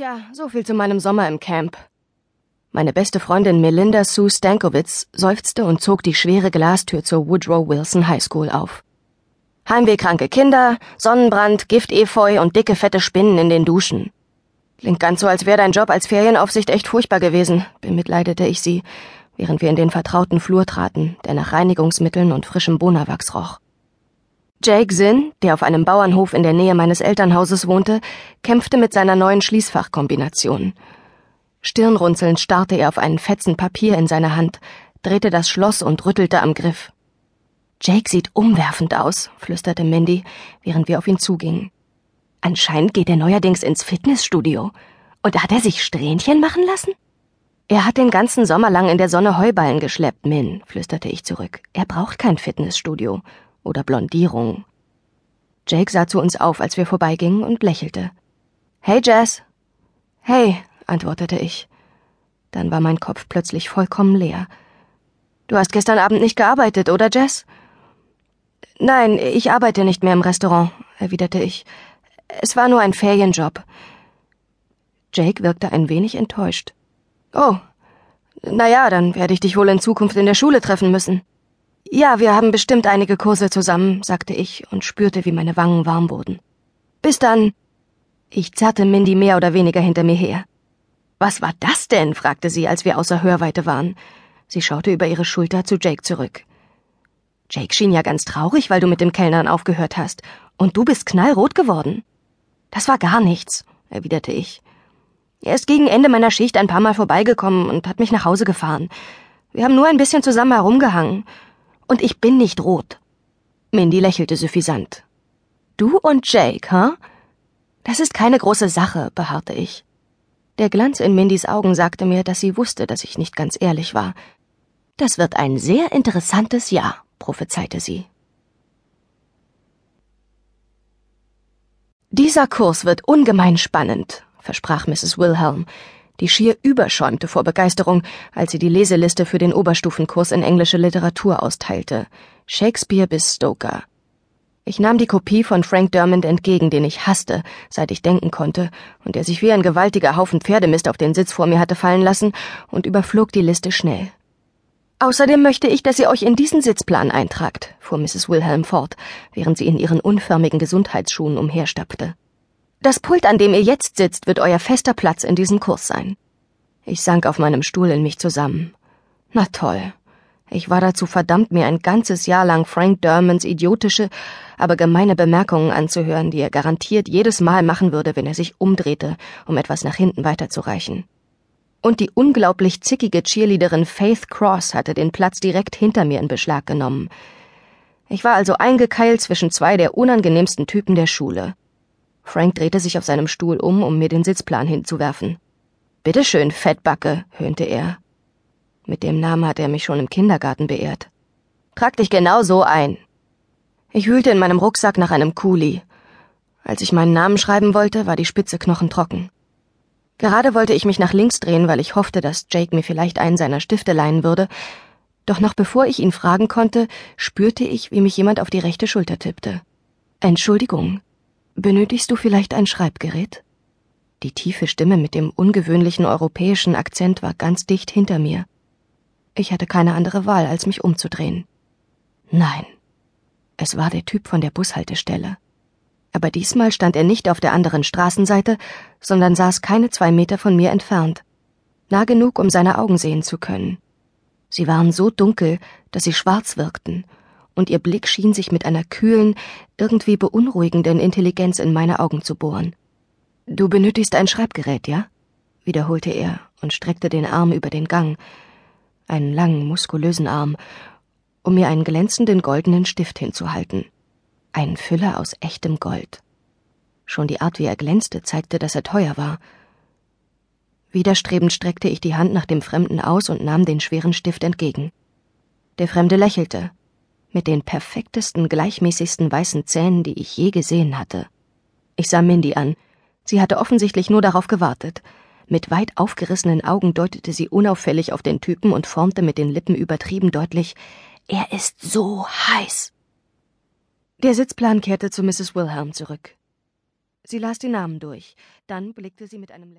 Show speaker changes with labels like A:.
A: Tja, so viel zu meinem Sommer im Camp. Meine beste Freundin Melinda Sue Stankowitz seufzte und zog die schwere Glastür zur Woodrow Wilson High School auf. Heimwehkranke Kinder, Sonnenbrand, Giftefeu und dicke fette Spinnen in den Duschen. Klingt ganz so, als wäre dein Job als Ferienaufsicht echt furchtbar gewesen, bemitleidete ich sie, während wir in den vertrauten Flur traten, der nach Reinigungsmitteln und frischem Bonawachs roch. Jake Zinn, der auf einem Bauernhof in der Nähe meines Elternhauses wohnte, kämpfte mit seiner neuen Schließfachkombination. Stirnrunzelnd starrte er auf einen Fetzen Papier in seiner Hand, drehte das Schloss und rüttelte am Griff. Jake sieht umwerfend aus, flüsterte Mindy, während wir auf ihn zugingen. Anscheinend geht er neuerdings ins Fitnessstudio. Und hat er sich Strähnchen machen lassen? Er hat den ganzen Sommer lang in der Sonne Heuballen geschleppt, Min, flüsterte ich zurück. Er braucht kein Fitnessstudio oder Blondierung. Jake sah zu uns auf, als wir vorbeigingen, und lächelte. Hey, Jess. Hey, antwortete ich. Dann war mein Kopf plötzlich vollkommen leer. Du hast gestern Abend nicht gearbeitet, oder, Jess? Nein, ich arbeite nicht mehr im Restaurant, erwiderte ich. Es war nur ein Ferienjob. Jake wirkte ein wenig enttäuscht. Oh, na ja, dann werde ich dich wohl in Zukunft in der Schule treffen müssen. Ja, wir haben bestimmt einige Kurse zusammen, sagte ich und spürte, wie meine Wangen warm wurden. Bis dann. Ich zerrte Mindy mehr oder weniger hinter mir her. Was war das denn? fragte sie, als wir außer Hörweite waren. Sie schaute über ihre Schulter zu Jake zurück. Jake schien ja ganz traurig, weil du mit dem Kellnern aufgehört hast. Und du bist knallrot geworden. Das war gar nichts, erwiderte ich. Er ist gegen Ende meiner Schicht ein paar Mal vorbeigekommen und hat mich nach Hause gefahren. Wir haben nur ein bisschen zusammen herumgehangen. Und ich bin nicht rot. Mindy lächelte suffisant. Du und Jake, huh? Das ist keine große Sache, beharrte ich. Der Glanz in Mindys Augen sagte mir, dass sie wusste, dass ich nicht ganz ehrlich war. Das wird ein sehr interessantes Jahr, prophezeite sie. Dieser Kurs wird ungemein spannend, versprach Mrs. Wilhelm, die schier überschäumte vor Begeisterung, als sie die Leseliste für den Oberstufenkurs in englische Literatur austeilte. Shakespeare bis Stoker. Ich nahm die Kopie von Frank Dermond entgegen, den ich hasste, seit ich denken konnte, und der sich wie ein gewaltiger Haufen Pferdemist auf den Sitz vor mir hatte fallen lassen, und überflog die Liste schnell. Außerdem möchte ich, dass ihr euch in diesen Sitzplan eintragt, fuhr Mrs. Wilhelm fort, während sie in ihren unförmigen Gesundheitsschuhen umherstapfte. Das Pult, an dem ihr jetzt sitzt, wird euer fester Platz in diesem Kurs sein. Ich sank auf meinem Stuhl in mich zusammen. Na toll. Ich war dazu verdammt, mir ein ganzes Jahr lang Frank Dermans idiotische, aber gemeine Bemerkungen anzuhören, die er garantiert jedes Mal machen würde, wenn er sich umdrehte, um etwas nach hinten weiterzureichen. Und die unglaublich zickige Cheerleaderin Faith Cross hatte den Platz direkt hinter mir in Beschlag genommen. Ich war also eingekeilt zwischen zwei der unangenehmsten Typen der Schule. Frank drehte sich auf seinem Stuhl um, um mir den Sitzplan hinzuwerfen. Bitteschön, Fettbacke, höhnte er. Mit dem Namen hat er mich schon im Kindergarten beehrt. Trag dich genau so ein. Ich wühlte in meinem Rucksack nach einem Kuli. Als ich meinen Namen schreiben wollte, war die spitze Knochen trocken. Gerade wollte ich mich nach links drehen, weil ich hoffte, dass Jake mir vielleicht einen seiner Stifte leihen würde, doch noch bevor ich ihn fragen konnte, spürte ich, wie mich jemand auf die rechte Schulter tippte. Entschuldigung, Benötigst du vielleicht ein Schreibgerät? Die tiefe Stimme mit dem ungewöhnlichen europäischen Akzent war ganz dicht hinter mir. Ich hatte keine andere Wahl, als mich umzudrehen. Nein, es war der Typ von der Bushaltestelle. Aber diesmal stand er nicht auf der anderen Straßenseite, sondern saß keine zwei Meter von mir entfernt, nah genug, um seine Augen sehen zu können. Sie waren so dunkel, dass sie schwarz wirkten und ihr Blick schien sich mit einer kühlen, irgendwie beunruhigenden Intelligenz in meine Augen zu bohren. Du benötigst ein Schreibgerät, ja? wiederholte er und streckte den Arm über den Gang, einen langen, muskulösen Arm, um mir einen glänzenden goldenen Stift hinzuhalten. Ein Füller aus echtem Gold. Schon die Art, wie er glänzte, zeigte, dass er teuer war. Widerstrebend streckte ich die Hand nach dem Fremden aus und nahm den schweren Stift entgegen. Der Fremde lächelte, mit den perfektesten, gleichmäßigsten weißen Zähnen, die ich je gesehen hatte. Ich sah Mindy an. Sie hatte offensichtlich nur darauf gewartet. Mit weit aufgerissenen Augen deutete sie unauffällig auf den Typen und formte mit den Lippen übertrieben deutlich Er ist so heiß. Der Sitzplan kehrte zu Mrs. Wilhelm zurück. Sie las die Namen durch, dann blickte sie mit einem Lächeln